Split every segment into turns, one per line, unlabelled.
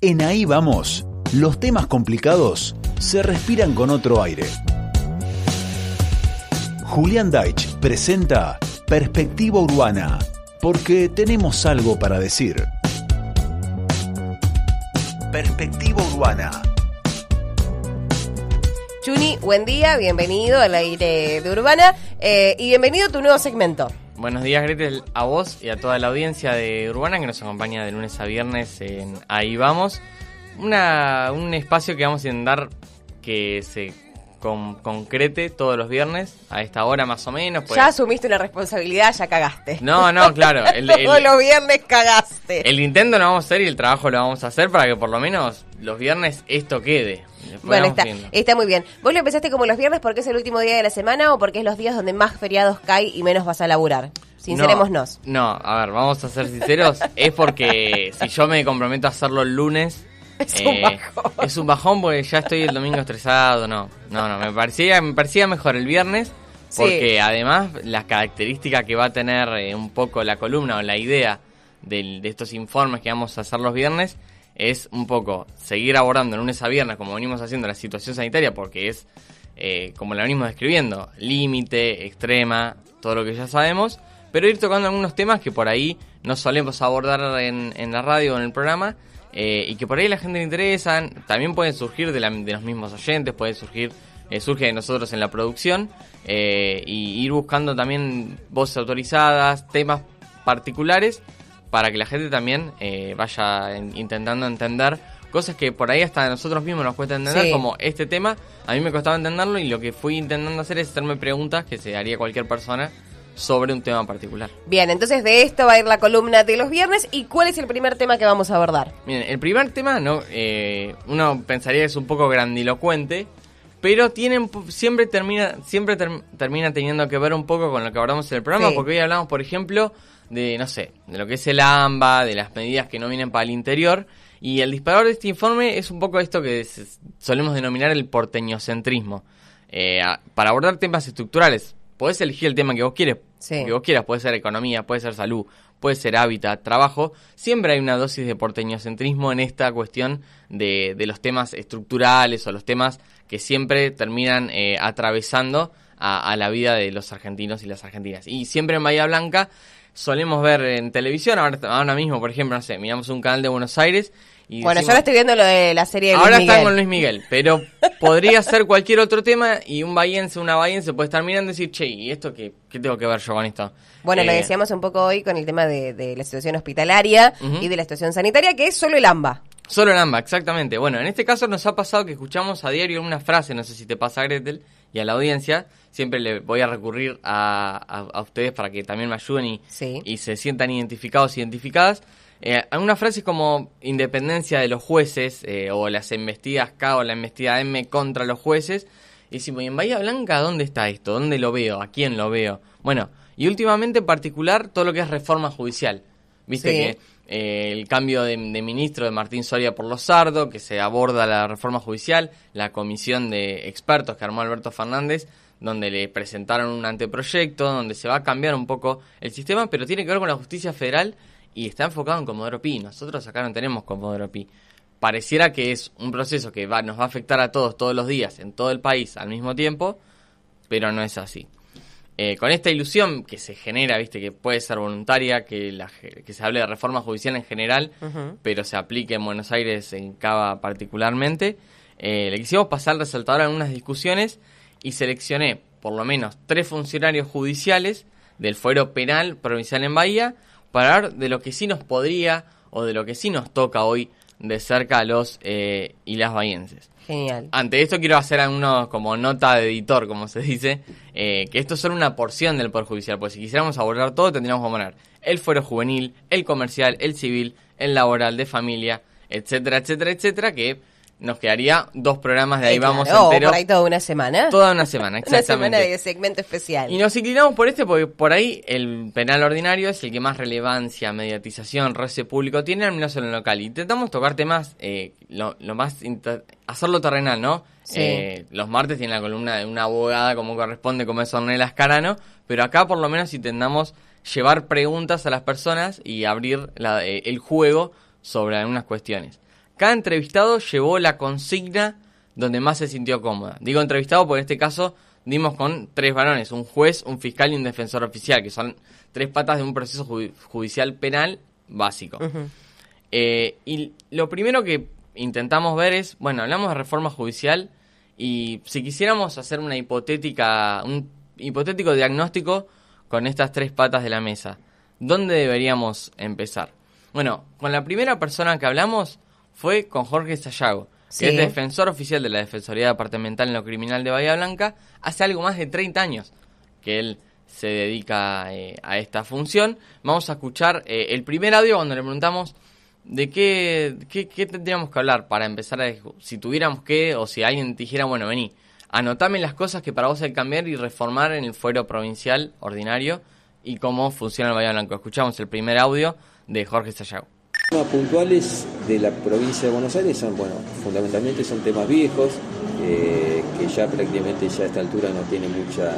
En Ahí Vamos, los temas complicados se respiran con otro aire. Julián Deitch presenta Perspectiva Urbana, porque tenemos algo para decir. Perspectiva Urbana.
Chuni, buen día, bienvenido al aire de Urbana eh, y bienvenido a tu nuevo segmento.
Buenos días, Gretel, a vos y a toda la audiencia de Urbana que nos acompaña de lunes a viernes en Ahí Vamos. Una, un espacio que vamos a intentar que se con, concrete todos los viernes, a esta hora más o menos.
Pues. Ya asumiste una responsabilidad, ya cagaste.
No, no, claro.
todos los viernes cagaste.
El intento lo vamos a hacer y el trabajo lo vamos a hacer para que por lo menos los viernes esto quede.
bueno, está, está muy bien. ¿Vos lo empezaste como los viernes porque es el último día de la semana o porque es los días donde más feriados cae y menos vas a laburar? Sincerémonos.
No, no, a ver, vamos a ser sinceros. es porque si yo me comprometo a hacerlo el lunes,
es un eh, bajón.
Es un bajón porque ya estoy el domingo estresado, no. No, no, me parecía, me parecía mejor el viernes porque además las características que va a tener eh, un poco la columna o la idea de estos informes que vamos a hacer los viernes es un poco seguir abordando lunes a viernes como venimos haciendo la situación sanitaria porque es, eh, como la venimos describiendo, límite, extrema, todo lo que ya sabemos, pero ir tocando algunos temas que por ahí no solemos abordar en, en la radio o en el programa eh, y que por ahí la gente le interesan. También pueden surgir de, los mismos oyentes, puede surgir, eh, surge de nosotros en la producción eh, y ir buscando también voces autorizadas, temas particulares para que la gente también vaya intentando entender cosas que por ahí hasta nosotros mismos nos cuesta entender, como este tema, a mí me costaba entenderlo y lo que fui intentando hacer es hacerme preguntas que se haría cualquier persona sobre un tema particular.
Bien, entonces de esto va a ir la columna de los viernes. ¿Y cuál es el primer tema que vamos a abordar?
Bien, el primer tema, no, eh, uno pensaría que es un poco grandilocuente, pero tienen siempre termina siempre termina teniendo que ver un poco con lo que abordamos en el programa, porque hoy hablamos, por ejemplo, de no sé, de lo que es el AMBA, de las medidas que no vienen para el interior. Y el disparador de este informe es un poco esto que solemos denominar el porteñocentrismo. Eh, para abordar temas estructurales, podés elegir el tema que vos quieres, que vos quieras, puede ser economía, puede ser salud, puede ser hábitat, trabajo, siempre hay una dosis de porteñocentrismo en esta cuestión de, de los temas estructurales o los temas que siempre terminan eh, atravesando a, la vida de los argentinos y las argentinas. Y siempre en Bahía Blanca solemos ver en televisión, ahora, ahora mismo, por ejemplo, no sé, miramos un canal de Buenos Aires
bueno, yo ahora estoy viendo lo de la serie de
Luis Ahora están con Luis Miguel, pero podría ser cualquier otro tema y un bahiense, una bahiense puede estar mirando y decir, che, ¿y esto qué, qué tengo que ver yo con esto?
Bueno, lo eh, decíamos un poco hoy con el tema de, la situación hospitalaria y de la situación sanitaria, que es solo el AMBA.
Solo el AMBA, exactamente. Bueno, en este caso nos ha pasado que escuchamos a diario una frase, no sé si te pasa Gretel, y a la audiencia, siempre le voy a recurrir a, a, ustedes para que también me ayuden y, y se sientan identificados, identificadas eh, una frase como independencia de los jueces eh, o las investidas K o la investida M contra los jueces. Y decimos, ¿y en Bahía Blanca dónde está esto? ¿Dónde lo veo? ¿A quién lo veo? Bueno, y últimamente en particular todo lo que es reforma judicial. Viste que eh, el cambio de, ministro de Martín Soria por Lozardo, que se aborda la reforma judicial, la comisión de expertos que armó Alberto Fernández, donde le presentaron un anteproyecto, donde se va a cambiar un poco el sistema, pero tiene que ver con la justicia federal y está enfocado en Comodoro Pi. Nosotros acá no tenemos Comodoro Pi. Pareciera que es un proceso que va, nos va a afectar a todos todos los días en todo el país al mismo tiempo, pero no es así. Eh, con esta ilusión que se genera, viste, que puede ser voluntaria, que, la, que se hable de reforma judicial en general, pero se aplique en Buenos Aires en Cava particularmente, eh, le quisimos pasar al resaltador algunas discusiones y seleccioné por lo menos tres funcionarios judiciales del fuero penal provincial en Bahía para hablar de lo que sí nos podría o de lo que sí nos toca hoy de cerca a los eh, y las bahienses.
Genial.
Ante esto quiero hacer algunos como nota de editor, como se dice, eh, que esto es solo una porción del Poder Judicial, porque si quisiéramos abordar todo tendríamos que poner el fuero juvenil, el comercial, el civil, el laboral, de familia, etcétera, etcétera, etcétera, que nos quedaría dos programas de ahí vamos
claro, por ahí toda una semana.
Toda una semana, exactamente.
una semana de segmento especial.
Y nos inclinamos por este porque por ahí el penal ordinario es el que más relevancia, mediatización, roce público tiene, al menos en lo local. Intentamos tocar temas, eh, lo, más, hacerlo terrenal, ¿no? Eh, los martes tiene la columna de una abogada como corresponde, como es Ornella Escarano, pero acá por lo menos intentamos llevar preguntas a las personas y abrir eh, el juego sobre algunas cuestiones. Cada entrevistado llevó la consigna donde más se sintió cómoda. Digo entrevistado porque en este caso dimos con tres varones, un juez, un fiscal y un defensor oficial, que son tres patas de un proceso judicial penal básico. Eh, y lo primero que intentamos ver es, bueno, hablamos de reforma judicial y si quisiéramos hacer una hipotética, un hipotético diagnóstico con estas tres patas de la mesa, ¿dónde deberíamos empezar? Bueno, con la primera persona que hablamos fue con Jorge Sayago, que es defensor oficial de la Defensoría Departamental en lo Criminal de Bahía Blanca, hace algo más de 30 años que él se dedica eh, a esta función. Vamos a escuchar eh, el primer audio cuando le preguntamos de qué, qué, tendríamos que hablar para empezar a... Si tuviéramos que, o si alguien dijera, bueno, vení, anotame las cosas que para vos hay que cambiar y reformar en el fuero provincial ordinario y cómo funciona el Bahía Blanco. Escuchamos el primer audio de Jorge Sayago.
Temas puntuales de la provincia de Buenos Aires son, bueno, fundamentalmente son temas viejos, eh, que ya prácticamente ya a esta altura no tiene mucha,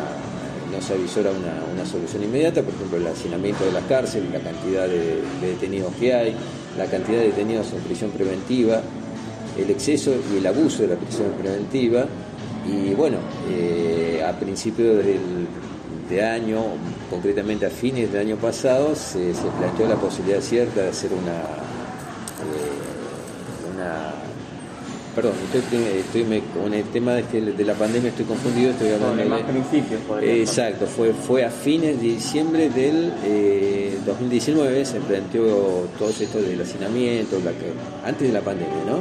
no se avisora una, solución inmediata, por ejemplo el hacinamiento de las cárceles, la cantidad de, detenidos que hay, la cantidad de detenidos en prisión preventiva, el exceso y el abuso de la prisión preventiva, y bueno, eh, a principios del de año, concretamente a fines del año pasado, se, planteó la posibilidad cierta de hacer una, eh, una perdón, estoy, con el tema de, la pandemia estoy confundido, estoy
hablando de más principios.
Exacto, fue, fue a fines de diciembre del 2019 eh, se planteó todo esto del hacinamiento, la antes de la pandemia, ¿no?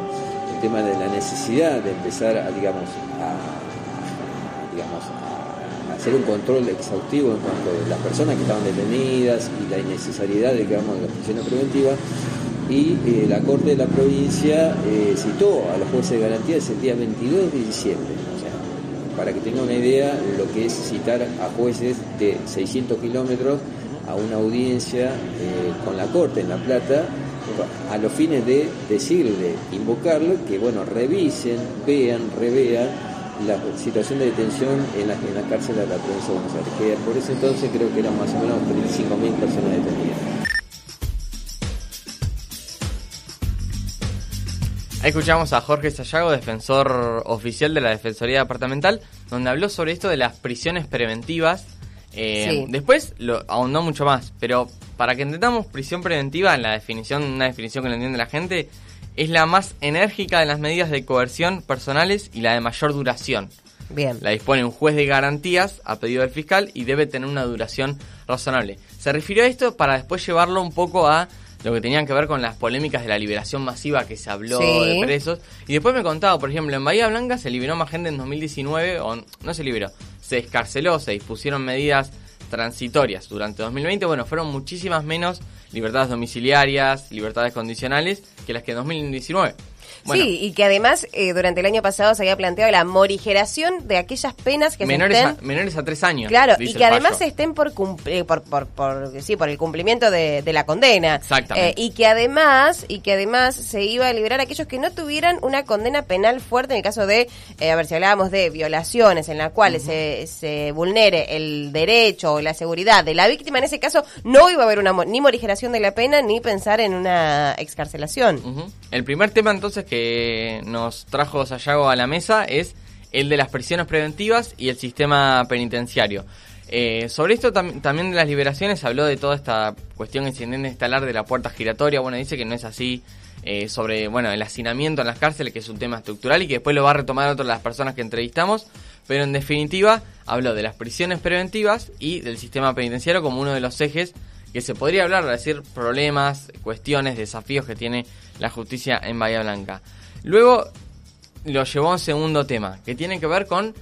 El tema de la necesidad de empezar a, digamos, a, digamos, hacer un control exhaustivo en cuanto a las personas que estaban detenidas y la innecesariedad de que vamos a las prisiones preventivas. Y eh, la Corte de la provincia eh, citó a los jueces de garantía el día 22 de diciembre. O sea, para que tenga una idea lo que es citar a jueces de 600 kilómetros a una audiencia eh, con la Corte en La Plata a los fines de decirle, invocarlo, que bueno, revisen, vean, revean la situación de detención en la, en la cárcel de la provincia de Buenos Aires, que por ese entonces creo que eran más o menos 35.000 personas detenidas.
Ahí escuchamos a Jorge Sayago, defensor oficial de la Defensoría Departamental, donde habló sobre esto de las prisiones preventivas. Eh, después lo ahondó mucho más, pero para que entendamos prisión preventiva, en la definición, una definición que lo entiende la gente, es la más enérgica de las medidas de coerción personales y la de mayor duración.
Bien.
La dispone un juez de garantías a pedido del fiscal y debe tener una duración razonable. Se refirió a esto para después llevarlo un poco a lo que tenían que ver con las polémicas de la liberación masiva que se habló de presos. Y después me contaba, por ejemplo, en Bahía Blanca se liberó más gente en 2019, o no se liberó, se escarceló, se dispusieron medidas transitorias durante 2020. Bueno, fueron muchísimas menos libertades domiciliarias, libertades condicionales, que las que en 2019.
Sí, y que además eh, durante el año pasado se había planteado la morigeración de aquellas penas que
menores
se
estén... A, menores a tres años.
Claro, y que además estén por, cumplir, por, por, por, sí, por el cumplimiento de, la condena.
Exactamente.
Eh, y que además y que además se iba a liberar a aquellos que no tuvieran una condena penal fuerte en el caso de, eh, a ver si hablábamos de violaciones en las cuales se, se vulnere el derecho o la seguridad de la víctima, en ese caso no iba a haber una ni morigeración de la pena ni pensar en una excarcelación.
El primer tema entonces que nos trajo Sayago a la mesa es el de las prisiones preventivas y el sistema penitenciario. Eh, sobre esto también de las liberaciones habló de toda esta cuestión que se instalar de la puerta giratoria. Bueno, dice que no es así. Eh, sobre bueno el hacinamiento en las cárceles, que es un tema estructural y que después lo va a retomar otras de las personas que entrevistamos. Pero en definitiva habló de las prisiones preventivas y del sistema penitenciario como uno de los ejes que se podría hablar, de decir problemas, cuestiones, desafíos que tiene la justicia en Bahía Blanca. Luego lo llevó a un segundo tema, que tiene que ver con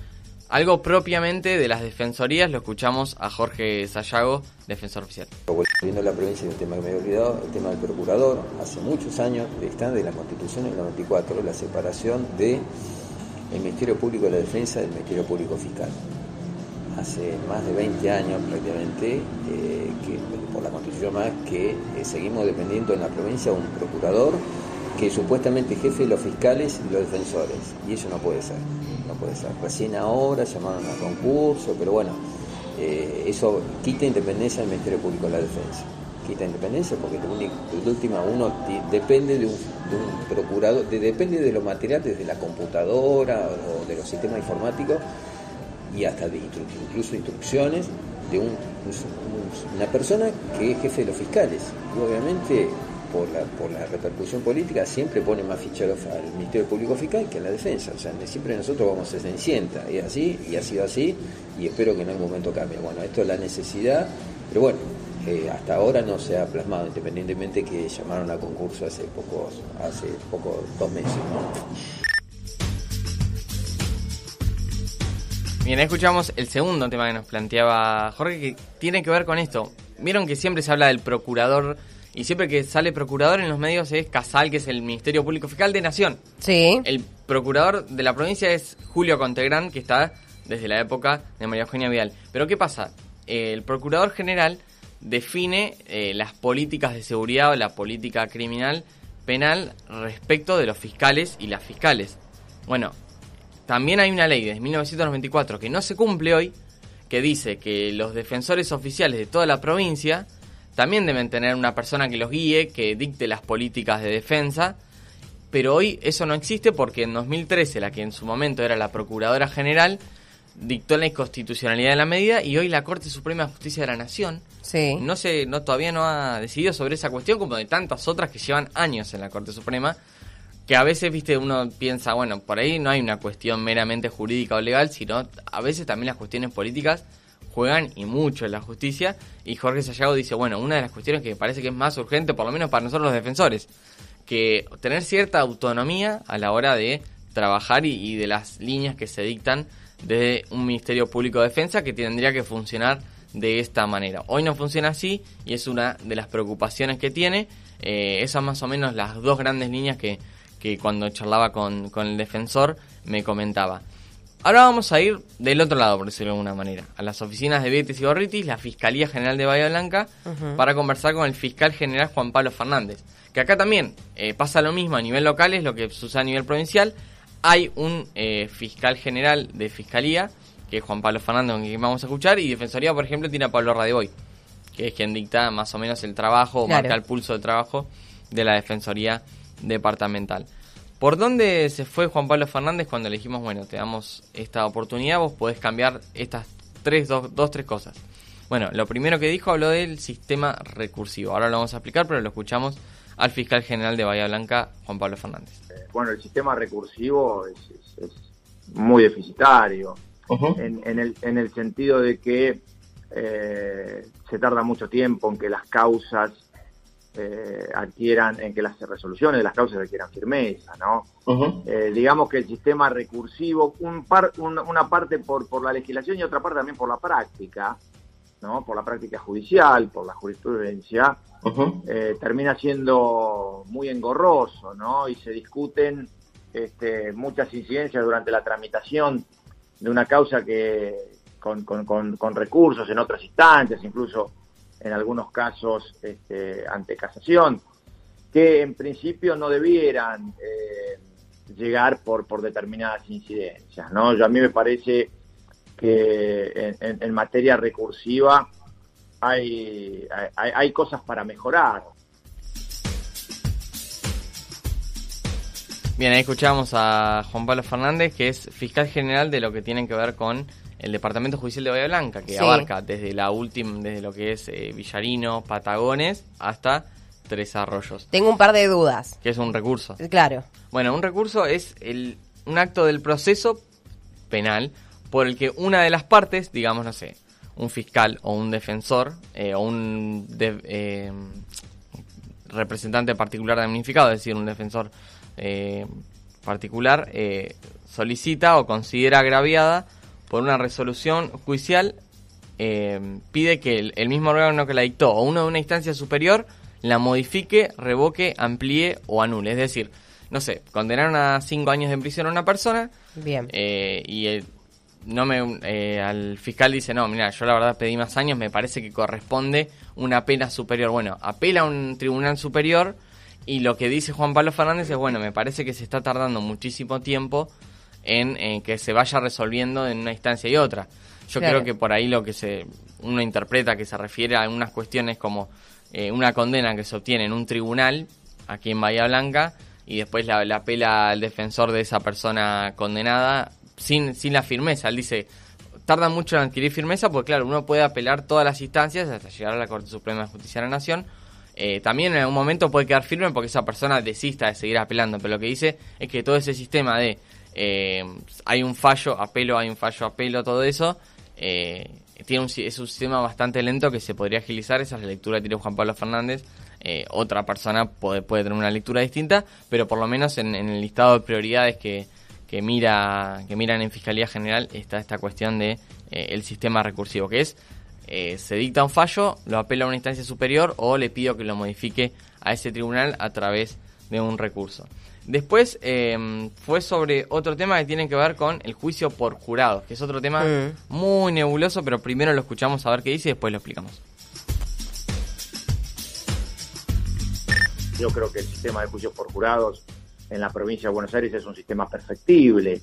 algo propiamente de las defensorías. Lo escuchamos a Jorge Sayago, defensor oficial.
Volviendo a la provincia, tema que me había olvidado, el tema del procurador. Hace muchos años, está de la Constitución del 94, la separación de el Ministerio Público de la Defensa del Ministerio Público Fiscal. Hace más de 20 años prácticamente, eh, que por la Constitución más, que eh, seguimos dependiendo en la provincia de un procurador que supuestamente jefe de los fiscales y los defensores. Y eso no puede ser, no puede ser. Recién ahora llamaron a concurso, pero bueno, eh, eso quita independencia del Ministerio Público de la Defensa. Quita independencia porque de última uno depende de un, un procurador, depende de lo material, desde la computadora o de los sistemas informáticos y hasta de incluso instrucciones de una persona que es jefe de los fiscales. Y obviamente por la, por la repercusión política siempre pone más ficheros al Ministerio Público Fiscal que a la defensa. O sea, siempre nosotros vamos a cenicienta. Y así, y ha sido así, y espero que en algún momento cambie. Bueno, esto es la necesidad, pero bueno, eh, hasta ahora no se ha plasmado, independientemente que llamaron a concurso hace pocos, hace poco, dos meses.
Bien, escuchamos el segundo tema que nos planteaba Jorge, que tiene que ver con esto. Vieron que siempre se habla del procurador y siempre que sale procurador en los medios es Casal, que es el Ministerio Público Fiscal de Nación.
Sí.
El procurador de la provincia es Julio Contegrán, que está desde la época de María Eugenia Vial. Pero ¿qué pasa? El procurador general define eh, las políticas de seguridad o la política criminal penal respecto de los fiscales y las fiscales. Bueno, también hay una ley de 1994 que no se cumple hoy, que dice que los defensores oficiales de toda la provincia también deben tener una persona que los guíe, que dicte las políticas de defensa, pero hoy eso no existe porque en 2013, la que en su momento era la Procuradora General, dictó la inconstitucionalidad de la medida y hoy la Corte Suprema de Justicia de la Nación no se, no, todavía no ha decidido sobre esa cuestión como de tantas otras que llevan años en la Corte Suprema que a veces, viste, uno piensa, bueno, por ahí no hay una cuestión meramente jurídica o legal, sino a veces también las cuestiones políticas juegan y mucho en la justicia. Y Jorge Sayago dice, bueno, una de las cuestiones que parece que es más urgente, por lo menos para nosotros los defensores, que tener cierta autonomía a la hora de trabajar y, de las líneas que se dictan de un Ministerio Público de Defensa que tendría que funcionar de esta manera. Hoy no funciona así y es una de las preocupaciones que tiene. Eh, esas más o menos las dos grandes líneas que, que cuando charlaba con, con el defensor me comentaba. Ahora vamos a ir del otro lado, por decirlo de alguna manera, a las oficinas de Vietes y Gorritis, la Fiscalía General de Bahía Blanca, para conversar con el fiscal general Juan Pablo Fernández. Que acá también eh, pasa lo mismo a nivel local, es lo que sucede a nivel provincial. Hay un eh, fiscal general de Fiscalía, que es Juan Pablo Fernández, con quien vamos a escuchar, y Defensoría, por ejemplo, tiene a Pablo Radeboy, que es quien dicta más o menos el trabajo, o marca el pulso de trabajo de la Defensoría Departamental. ¿Por dónde se fue Juan Pablo Fernández cuando le dijimos, bueno, te damos esta oportunidad, vos podés cambiar estas tres, dos, dos, tres cosas? Bueno, lo primero que dijo habló del sistema recursivo. Ahora lo vamos a explicar, pero lo escuchamos al fiscal general de Bahía Blanca, Juan Pablo Fernández.
Eh, bueno, el sistema recursivo es, muy deficitario, en, el, en el sentido de que eh, se tarda mucho tiempo en que las causas eh, adquieran, en que las resoluciones de las causas adquieran firmeza, ¿no? Eh, digamos que el sistema recursivo, un par, una parte por, por la legislación y otra parte también por la práctica, ¿no? Por la práctica judicial, por la jurisprudencia, eh, termina siendo muy engorroso, ¿no? Y se discuten este, muchas incidencias durante la tramitación de una causa que con, con, con recursos en otras instancias, incluso en algunos casos este, ante casación, que en principio no debieran eh, llegar por, por determinadas incidencias. ¿no? Yo, a mí me parece que en, materia recursiva hay, hay, hay cosas para mejorar.
Bien, ahí escuchamos a Juan Pablo Fernández, que es fiscal general de lo que tiene que ver con el Departamento Judicial de Bahía Blanca, que abarca desde la última, desde lo que es eh, Villarino, Patagones, hasta Tres Arroyos.
Tengo un par de dudas.
Que es un recurso.
Claro.
Bueno, un recurso es el, un acto del proceso penal por el que una de las partes, digamos, no sé, un fiscal o un defensor eh, o un eh, representante particular damnificado, es decir, un defensor particular, solicita o considera agraviada por una resolución judicial, eh, pide que el, mismo órgano que la dictó o uno de una instancia superior la modifique, revoque, amplíe o anule. Es decir, no sé, condenaron a cinco años de prisión a una persona.
Bien.
Eh, y no me, eh, al fiscal dice, no, mira, yo la verdad pedí más años, me parece que corresponde una pena superior. Bueno, apela a un tribunal superior y lo que dice Juan Pablo Fernández es, bueno, me parece que se está tardando muchísimo tiempo en que se vaya resolviendo en una instancia y otra. Yo creo que por ahí lo que se uno interpreta que se refiere a algunas cuestiones como eh, una condena que se obtiene en un tribunal aquí en Bahía Blanca y después la, apela al defensor de esa persona condenada sin, sin la firmeza. Él dice, tarda mucho en adquirir firmeza porque, claro, uno puede apelar todas las instancias hasta llegar a la Corte Suprema de Justicia de la Nación. Eh, también en algún momento puede quedar firme porque esa persona desista de seguir apelando, pero lo que dice es que todo ese sistema de eh, hay un fallo, apelo, hay un fallo, apelo, todo eso, eh, tiene un, es un sistema bastante lento que se podría agilizar, esa es la lectura que tiene Juan Pablo Fernández, otra persona puede, puede tener una lectura distinta, pero por lo menos en el listado de prioridades que, que mira que miran en Fiscalía General está esta cuestión de eh, el sistema recursivo, que es eh, se dicta un fallo, lo apela a una instancia superior o le pido que lo modifique a ese tribunal a través de un recurso. Después em, fue sobre otro tema que tiene que ver con el juicio por jurados, que es otro tema mm. muy nebuloso, pero primero lo escuchamos a ver qué dice y después lo explicamos.
Yo creo que el sistema de juicio por jurados en la provincia de Buenos Aires es un sistema perfectible.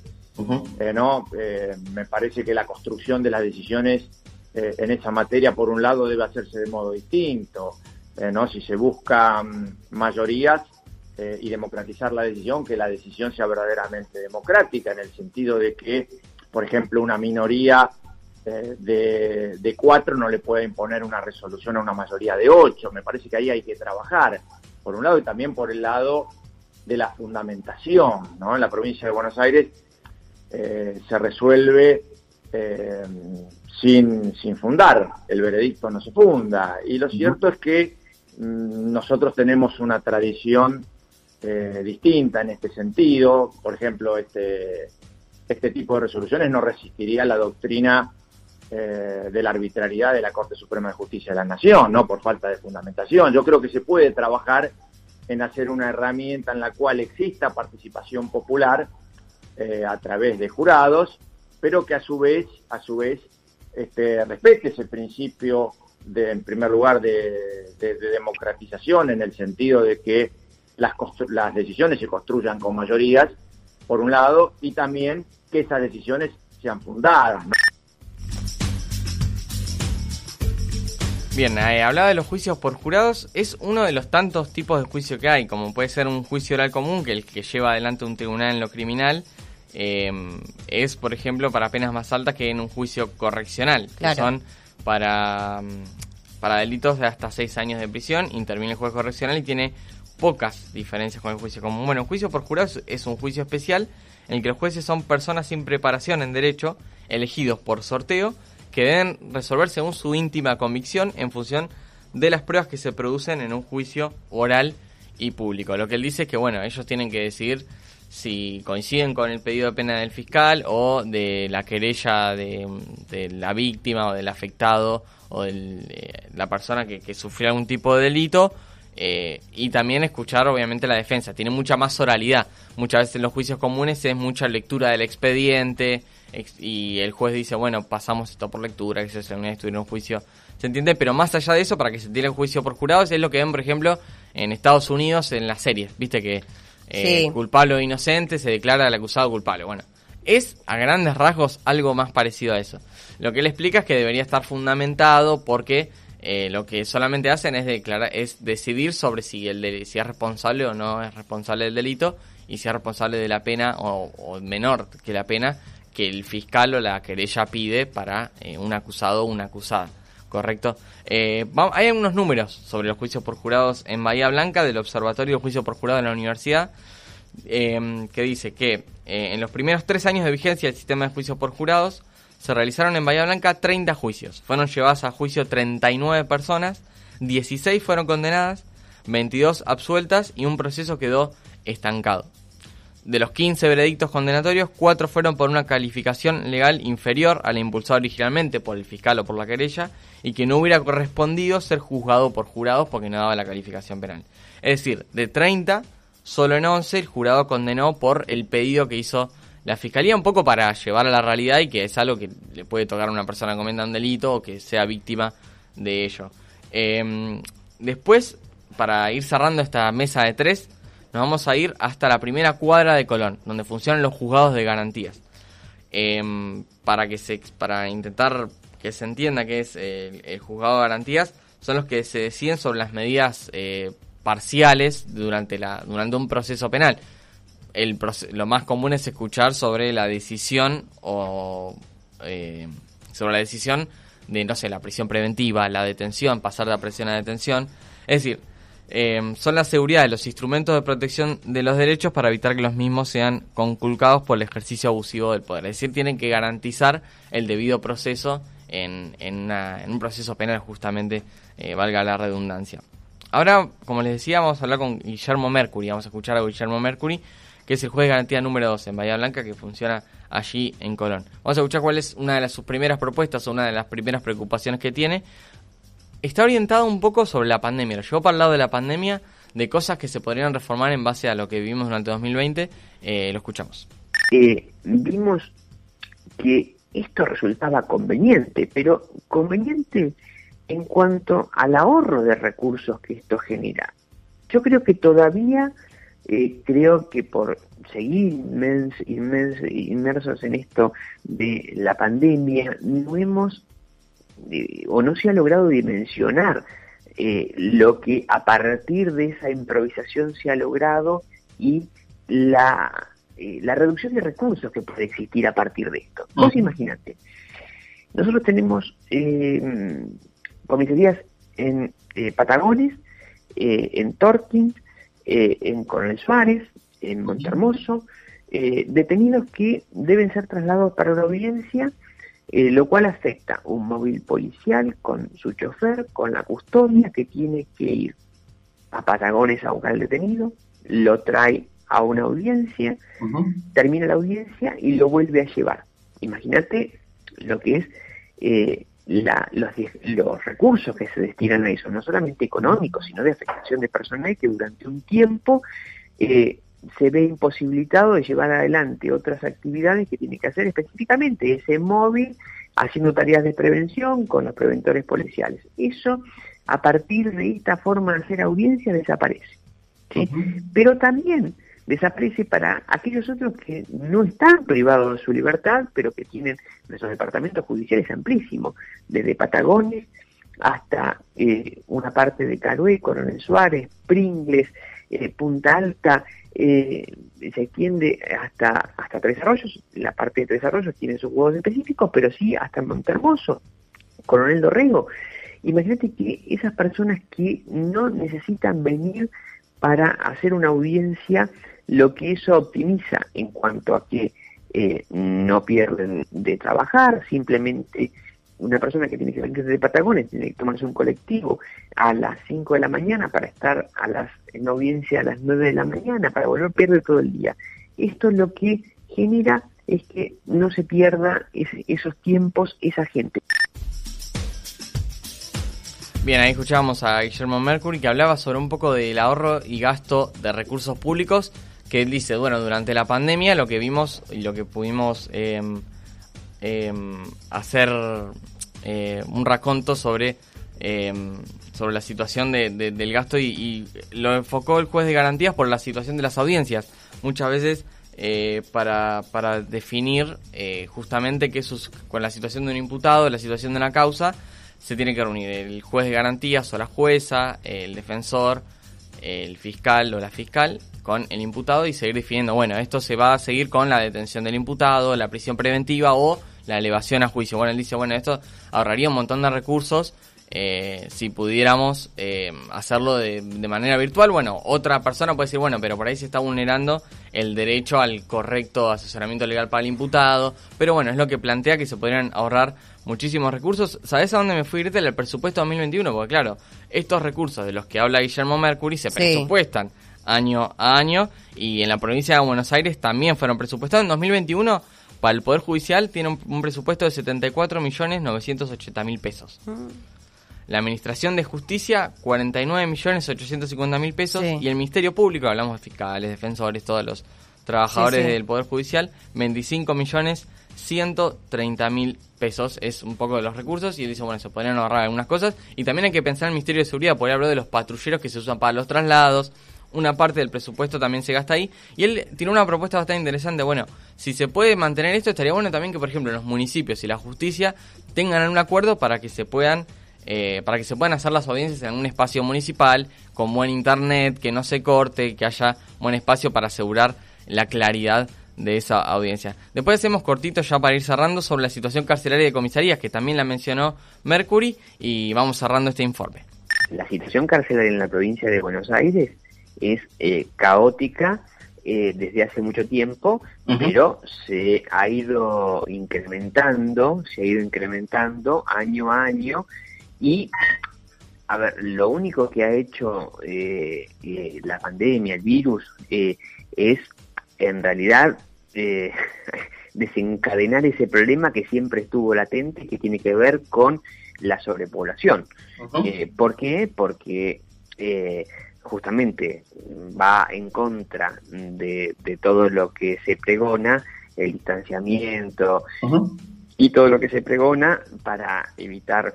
Eh, ¿no? Eh, me parece que la construcción de las decisiones eh, en esa materia, por un lado, debe hacerse de modo distinto. ¿no? Si se buscan mayorías y democratizar la decisión, que la decisión sea verdaderamente democrática, en el sentido de que, por ejemplo, una minoría de, de, cuatro no le puede imponer una resolución a una mayoría de ocho. Me parece que ahí hay que trabajar, por un lado, y también por el lado de la fundamentación. ¿no? En la provincia de Buenos Aires eh, se resuelve eh, sin, sin fundar, el veredicto no se funda. Y lo cierto es que mm, nosotros tenemos una tradición eh, distinta en este sentido. Por ejemplo, este, este tipo de resoluciones no resistiría la doctrina de la arbitrariedad de la Corte Suprema de Justicia de la Nación, ¿no? Por falta de fundamentación. Yo creo que se puede trabajar en hacer una herramienta en la cual exista participación popular eh, a través de jurados, pero que a su vez, a su vez, este, respete ese principio de, en primer lugar, de, democratización en el sentido de que las, las decisiones se construyan con mayorías, por un lado, y también que esas decisiones sean fundadas.
Bien, eh, hablaba de los juicios por jurados. Es uno de los tantos tipos de juicio que hay, como puede ser un juicio oral común, que el que lleva adelante un tribunal en lo criminal, em, es, por ejemplo, para penas más altas que en un juicio correccional, que son para, mm, para delitos de hasta seis años de prisión. Interviene el juez correccional y tiene pocas diferencias con el juicio común. Bueno, el juicio por jurados es un juicio especial en el que los jueces son personas sin preparación en derecho, elegidos por sorteo, que deben resolver según su íntima convicción en función de las pruebas que se producen en un juicio oral y público. Lo que él dice es que, bueno, ellos tienen que decidir si coinciden con el pedido de pena del fiscal o de la querella de, la víctima o del afectado o de la persona que, que, sufrió algún tipo de delito. Eh, y también escuchar obviamente la defensa. Tiene mucha más oralidad. Muchas veces en los juicios comunes es mucha lectura del expediente, y el juez dice, bueno, pasamos esto por lectura, que se estuviera en un juicio, ¿se entiende? Pero más allá de eso, para que se tire el juicio por jurados, es lo que ven, por ejemplo, en Estados Unidos en las series, viste que eh, culpable o inocente se declara al acusado culpable. Bueno, es a grandes rasgos algo más parecido a eso. Lo que él explica es que debería estar fundamentado porque eh, lo que solamente hacen es declarar, es decidir sobre si el si es responsable o no es responsable del delito y si es responsable de la pena o, menor que la pena que el fiscal o la querella pide para eh, un acusado o una acusada. ¿Correcto? Eh, hay unos números sobre los juicios por jurados en Bahía Blanca del Observatorio de Juicio por Jurado de la Universidad, em, que dice que eh, en los primeros tres años de vigencia del sistema de juicios por jurados se realizaron en Bahía Blanca 30 juicios. Fueron llevadas a juicio 39 personas, 16 fueron condenadas, 22 absueltas y un proceso quedó estancado. De los 15 veredictos condenatorios, 4 fueron por una calificación legal inferior a la impulsada originalmente por el fiscal o por la querella y que no hubiera correspondido ser juzgado por jurados porque no daba la calificación penal. Es decir, de 30, solo en 11 el jurado condenó por el pedido que hizo la fiscalía, un poco para llevar a la realidad y que es algo que le puede tocar a una persona que un delito o que sea víctima de ello. Em, después, para ir cerrando esta mesa de tres, nos vamos a ir hasta la primera cuadra de Colón, donde funcionan los juzgados de garantías. Em, para, que se, para intentar que se entienda que es el, juzgado de garantías, son los que se deciden sobre las medidas eh, parciales durante, la, durante un proceso penal. El, lo más común es escuchar sobre la decisión o eh, sobre la decisión de, no sé, la prisión preventiva, la detención, pasar de la prisión a detención. Es decir, eh, son la seguridad los instrumentos de protección de los derechos para evitar que los mismos sean conculcados por el ejercicio abusivo del poder. Es decir, tienen que garantizar el debido proceso en, en, un proceso penal, justamente, eh, valga la redundancia. Ahora, como les decía, vamos a hablar con Guillermo Mercury, vamos a escuchar a Guillermo Mercury, que es el juez garantía número 2 en Bahía Blanca, que funciona allí en Colón. Vamos a escuchar cuál es una de las, sus primeras propuestas o una de las primeras preocupaciones que tiene está orientado un poco sobre la pandemia. Lo llevó para el lado de la pandemia, de cosas que se podrían reformar en base a lo que vivimos durante 2020. Eh, lo escuchamos.
Eh, vimos que esto resultaba conveniente, pero conveniente en cuanto al ahorro de recursos que esto genera. Yo creo que todavía, eh, creo que por seguir inmersos en esto de la pandemia, no hemos o no se ha logrado dimensionar eh, lo que a partir de esa improvisación se ha logrado y la, eh, la reducción de recursos que puede existir a partir de esto. Vos imagínate, nosotros tenemos eh, comisarías en Patagones, en Torkins, en Coronel Suárez, en Montermoso, detenidos que deben ser trasladados para una audiencia eh, lo cual afecta un móvil policial con su chofer, con la custodia que tiene que ir a Patagones a buscar al detenido, lo trae a una audiencia, termina la audiencia y lo vuelve a llevar. Imagínate lo que es eh, la, los, los, recursos que se destinan a eso, no solamente económicos, sino de afectación de personal que durante un tiempo eh, se ve imposibilitado de llevar adelante otras actividades que tiene que hacer específicamente ese móvil haciendo tareas de prevención con los preventores policiales. Eso, a partir de esta forma de hacer audiencia, desaparece. Pero también desaparece para aquellos otros que no están privados de su libertad, pero que tienen nuestros departamentos judiciales amplísimos, desde Patagones hasta eh, una parte de Carué, Coronel Suárez, Pringles, eh, Punta Alta, eh, se extiende hasta, hasta Tres Arroyos, la parte de Tres Arroyos tiene sus juegos específicos, pero sí hasta Montermoso, Coronel Dorrego. Imagínate que esas personas que no necesitan venir para hacer una audiencia, lo que eso optimiza en cuanto a que eh, no pierden de trabajar, simplemente una persona que tiene que venir de Patagones tiene que tomarse un colectivo a las 5 de la mañana para estar a las, en audiencia a las 9 de la mañana, para volver, pierde todo el día. Esto lo que genera es que no se pierda esos tiempos, esa gente.
Bien, ahí escuchábamos a Guillermo Mercury que hablaba sobre un poco del ahorro y gasto de recursos públicos, que dice, bueno, durante la pandemia lo que vimos y lo que pudimos eh, Em, hacer eh, un raconto sobre, em, sobre la situación del gasto y, lo enfocó el juez de garantías por la situación de las audiencias. Muchas veces eh, para, para, definir eh, justamente que sus, con la situación de un imputado, la situación de una causa, se tiene que reunir el juez de garantías o la jueza, el defensor, el fiscal o la fiscal con el imputado y seguir definiendo, bueno, esto se va a seguir con la detención del imputado, la prisión preventiva o la elevación a juicio. Bueno, él dice, bueno, esto ahorraría un montón de recursos eh, si pudiéramos eh, hacerlo de, manera virtual. Bueno, otra persona puede decir, bueno, pero por ahí se está vulnerando el derecho al correcto asesoramiento legal para el imputado. Pero bueno, es lo que plantea que se podrían ahorrar muchísimos recursos. ¿Sabes a dónde me fui irte? El presupuesto 2021, porque claro, estos recursos de los que habla Guillermo Mercury se presupuestan año a año y en la provincia de Buenos Aires también fueron presupuestados en 2021 para el Poder Judicial tiene un, presupuesto de 74.980.000 pesos. Mm. La Administración de Justicia, 49.850.000 pesos. Y el Ministerio Público, hablamos de fiscales, defensores, todos los trabajadores del Poder Judicial, 25.130.000 pesos. Es un poco de los recursos. Y él dice, bueno, se podrían ahorrar algunas cosas. Y también hay que pensar en el Ministerio de Seguridad, por hablar de los patrulleros que se usan para los traslados una parte del presupuesto también se gasta ahí. Y él tiene una propuesta bastante interesante. Bueno, si se puede mantener esto, estaría bueno también que, por ejemplo, los municipios y la justicia tengan un acuerdo para que se puedan eh, para que se puedan hacer las audiencias en un espacio municipal, con buen internet, que no se corte, que haya buen espacio para asegurar la claridad de esa audiencia. Después hacemos cortito ya para ir cerrando sobre la situación carcelaria de comisarías, que también la mencionó Mercury, y vamos cerrando este informe.
La situación carcelaria en la provincia de Buenos Aires es eh, caótica eh, desde hace mucho tiempo, pero se ha ido incrementando, se ha ido incrementando año a año y a ver, lo único que ha hecho eh, la pandemia, el virus, es en realidad eh, desencadenar ese problema que siempre estuvo latente, que tiene que ver con la sobrepoblación. Eh, ¿Por qué? Porque eh, justamente va en contra de, todo lo que se pregona, el distanciamiento y todo lo que se pregona para evitar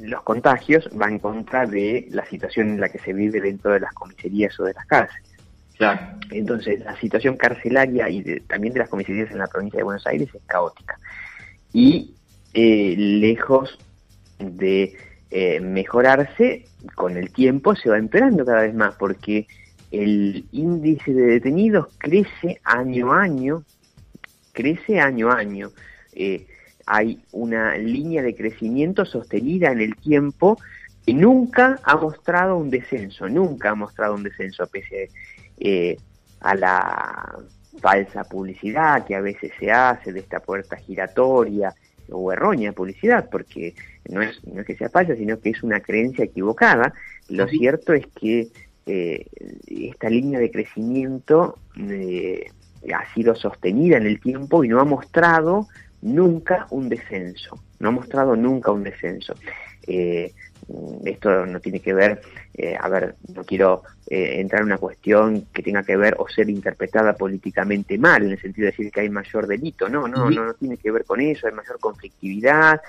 los contagios, va en contra de la situación en la que se vive dentro de las comisarías o de las cárceles. Entonces, la situación carcelaria y también de las comisarías en la provincia de Buenos Aires es caótica. Y eh, lejos de eh, mejorarse, con el tiempo se va empeorando cada vez más, porque el índice de detenidos crece año a año, crece año a año. Eh, hay una línea de crecimiento sostenida en el tiempo que nunca ha mostrado un descenso, nunca ha mostrado un descenso, pese a eh, a la falsa publicidad que a veces se hace de esta puerta giratoria o errónea publicidad, porque no es, no es que sea falsa, sino que es una creencia equivocada. Lo cierto es que eh, esta línea de crecimiento eh, ha sido sostenida en el tiempo y no ha mostrado nunca un descenso, no ha mostrado nunca un descenso. Eh, esto no tiene que ver, eh, a ver, no quiero eh, entrar en una cuestión que tenga que ver o ser interpretada políticamente mal, en el sentido de decir que hay mayor delito, no, no, no, no tiene que ver con eso, hay mayor conflictividad,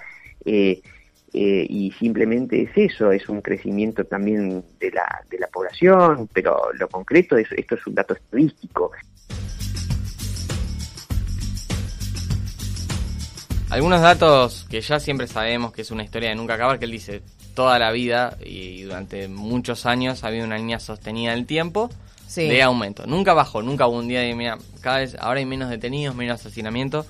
y simplemente es eso, es un crecimiento también de la, de la población, pero lo concreto es, esto es un dato estadístico.
Algunos datos que ya siempre sabemos que es una historia de nunca acabar, que él dice, toda la vida y durante muchos años ha habido una línea sostenida en el tiempo de aumento. Nunca bajó, nunca hubo un día de, mira, cada vez ahora hay menos detenidos, menos asesinamientos.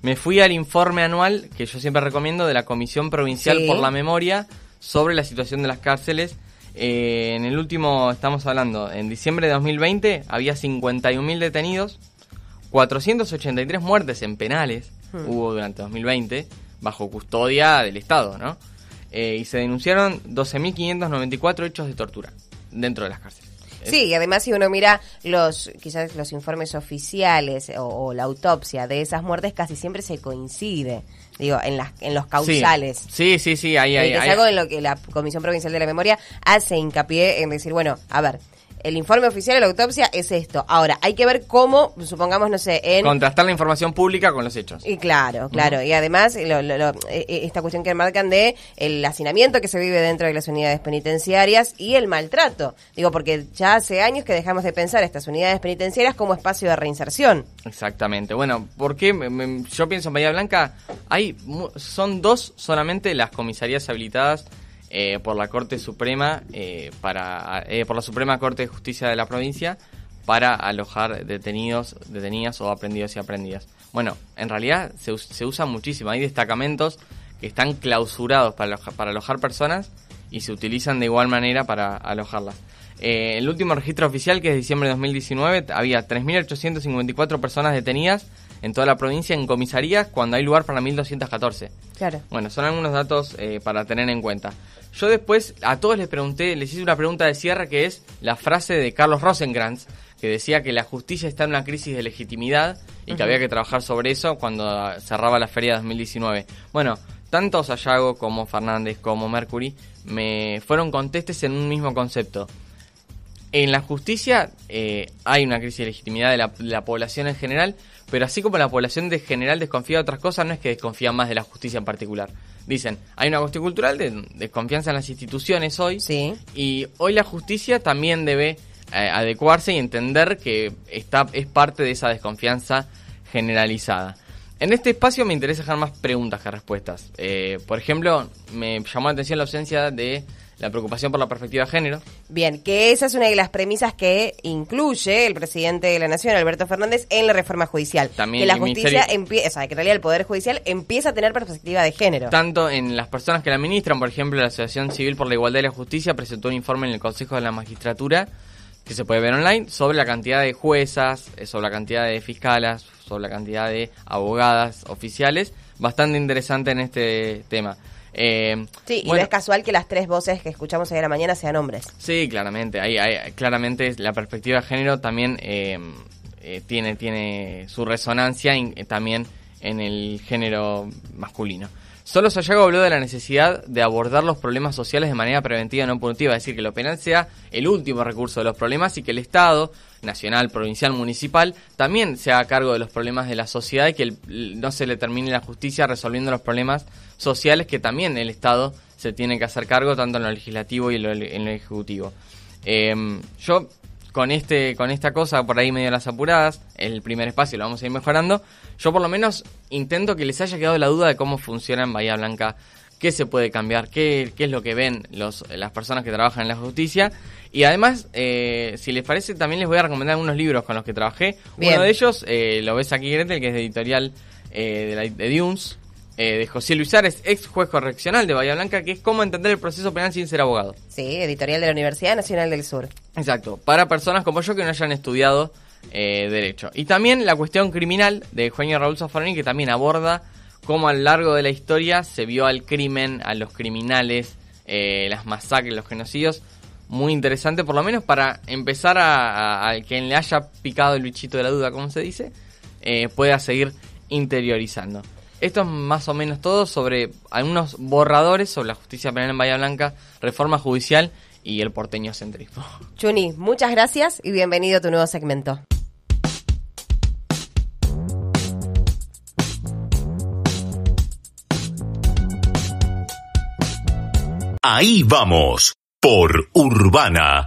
Me fui al informe anual, que yo siempre recomiendo, de la Comisión Provincial por la Memoria sobre la situación de las cárceles. Eh, en el último, estamos hablando, en diciembre de 2020 había 51.000 detenidos, 483 muertes en penales, Hmm. hubo durante 2020 bajo custodia del Estado, ¿no? Eh, y se denunciaron 12.594 hechos de tortura dentro de las cárceles.
Sí, y además si uno mira los quizás los informes oficiales o, la autopsia de esas muertes casi siempre se coincide, digo, en las en los causales.
Sí, sí, sí, ahí hay,
Es algo en lo que la Comisión Provincial de la Memoria hace hincapié en decir, bueno, a ver, el informe oficial de la autopsia es esto. Ahora, hay que ver cómo, supongamos, no sé, en...
Contrastar la información pública con los hechos.
Y claro, claro. Y además, e, e, esta cuestión que marcan de el hacinamiento que se vive dentro de las unidades penitenciarias y el maltrato. Digo, porque ya hace años que dejamos de pensar estas unidades penitenciarias como espacio de reinserción.
Exactamente. Bueno, porque yo pienso en Bahía Blanca, hay son dos solamente las comisarías habilitadas eh, por la Corte Suprema, eh, para, eh, por la Suprema Corte de Justicia de la provincia, para alojar detenidos, detenidas o aprendidos y aprendidas. Bueno, en realidad se, se usan muchísimo. Hay destacamentos que están clausurados para alojar, para alojar personas y se utilizan de igual manera para alojarlas. el último registro oficial, que es diciembre de 2019, había 3.854 personas detenidas en toda la provincia en comisarías cuando hay lugar para 1.214.
Claro.
Bueno, son algunos datos para tener en cuenta. Yo después a todos les pregunté, les hice una pregunta de cierre que es la frase de Carlos Rosengrantz, que decía que la justicia está en una crisis de legitimidad y que había que trabajar sobre eso cuando cerraba la feria 2019. Bueno, tanto Sayago como Fernández como Mercury me fueron contestes en un mismo concepto. En la justicia eh, hay una crisis de legitimidad de la, de la, población en general, pero así como la población de general desconfía de otras cosas, no es que desconfía más de la justicia en particular. Dicen, hay una cuestión cultural de desconfianza en las instituciones hoy.
Sí.
Y hoy la justicia también debe eh, adecuarse y entender que está, es parte de esa desconfianza generalizada. En este espacio me interesa dejar más preguntas que respuestas. Eh, por ejemplo, me llamó la atención la ausencia de la preocupación por la perspectiva de género.
Bien, que esa es una de las premisas que incluye el presidente de la Nación, Alberto Fernández, en la reforma judicial.
También
que la justicia empieza, que en realidad el Poder Judicial empieza a tener perspectiva de género.
Tanto en las personas que la administran, por ejemplo, la Asociación Civil por la Igualdad y la Justicia presentó un informe en el Consejo de la Magistratura que se puede ver online sobre la cantidad de juezas, eh, sobre la cantidad de fiscalas, sobre la cantidad de abogadas oficiales. Bastante interesante en este tema.
Eh, sí, y no es casual que las tres voces que escuchamos ayer a la mañana sean hombres.
Sí, claramente. Ahí, claramente la perspectiva de género también eh, eh, tiene, tiene su resonancia también en el género masculino. Solo Sayago habló de la necesidad de abordar los problemas sociales de manera preventiva no punitiva, es decir, que lo penal sea el último recurso de los problemas y que el Estado, nacional, provincial, municipal, también se haga cargo de los problemas de la sociedad y que no se le termine la justicia resolviendo los problemas sociales que también el Estado se tiene que hacer cargo tanto en lo legislativo y en lo, ejecutivo. Eh, yo con este con esta cosa por ahí medio las apuradas, el primer espacio lo vamos a ir mejorando. Yo por lo menos intento que les haya quedado la duda de cómo funciona en Bahía Blanca, qué se puede cambiar, qué, qué es lo que ven los, las personas que trabajan en la justicia. Y además, eh, si les parece, también les voy a recomendar algunos libros con los que trabajé. Uno de ellos, eh, lo ves aquí, Gretel, que es de editorial eh, de, la, de Dunes, eh, de José Luis Ares, ex juez correccional de Bahía Blanca, que es cómo entender el proceso penal sin ser abogado.
Sí, editorial de la Universidad Nacional del Sur.
Exacto, para personas como yo que no hayan estudiado eh, Derecho. Y también la cuestión criminal de Juan Raúl Zaffaroni, que también aborda cómo a lo largo de la historia se vio al crimen, a los criminales, eh, las masacres, los genocidios. Muy interesante, por lo menos para empezar a, a, quien le haya picado el bichito de la duda, como se dice, pueda seguir interiorizando. Esto es más o menos todo sobre algunos borradores sobre la justicia penal en Bahía Blanca, reforma judicial y el porteño centrismo.
Chuni, muchas gracias y bienvenido a tu nuevo segmento.
Ahí vamos, por Urbana